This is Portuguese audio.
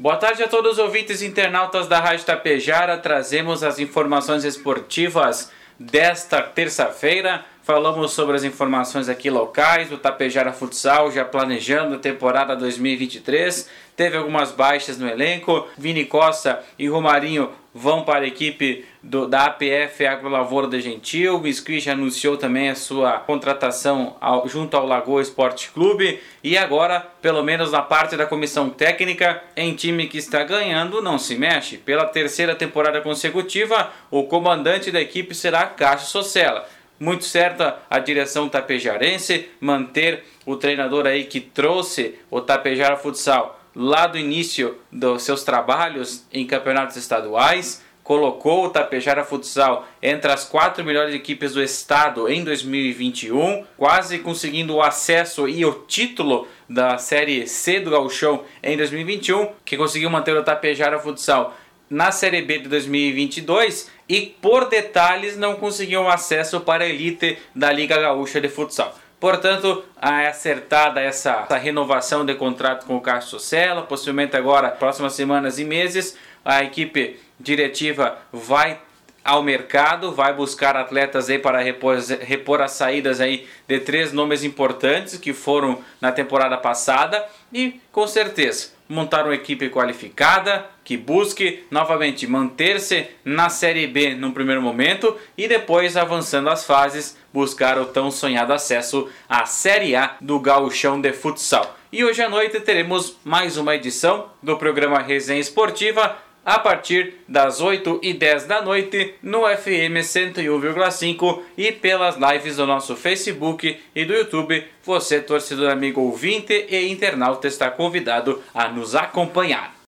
Boa tarde a todos os ouvintes internautas da Rádio Tapejara. Trazemos as informações esportivas desta terça-feira. Falamos sobre as informações aqui locais do Tapejara Futsal, já planejando a temporada 2023. Teve algumas baixas no elenco. Vini Costa e Romarinho vão para a equipe do, da APF Agro Lavoura da Gentil. O Biscuit anunciou também a sua contratação ao, junto ao Lagoa Esporte Clube. E agora, pelo menos na parte da comissão técnica, em time que está ganhando, não se mexe. Pela terceira temporada consecutiva, o comandante da equipe será Cássio Socella muito certa a direção tapejarense manter o treinador aí que trouxe o Tapejara Futsal lá do início dos seus trabalhos em campeonatos estaduais, colocou o Tapejara Futsal entre as quatro melhores equipes do estado em 2021, quase conseguindo o acesso e o título da Série C do Gauchão em 2021, que conseguiu manter o Tapejara Futsal na Série B de 2022 e por detalhes não conseguiam acesso para a elite da Liga Gaúcha de Futsal. Portanto, é acertada essa, essa, renovação de contrato com o Cássio Sela, possivelmente agora, próximas semanas e meses, a equipe diretiva vai ao mercado, vai buscar atletas aí para repor, repor as saídas aí de três nomes importantes que foram na temporada passada e com certeza montar uma equipe qualificada que busque novamente manter-se na Série B no primeiro momento e depois avançando as fases buscar o tão sonhado acesso à Série A do Gauchão de Futsal. E hoje à noite teremos mais uma edição do programa Resenha Esportiva a partir das 8 e 10 da noite no FM 101,5 e pelas lives do nosso Facebook e do YouTube. Você, torcedor amigo ouvinte e internauta, está convidado a nos acompanhar.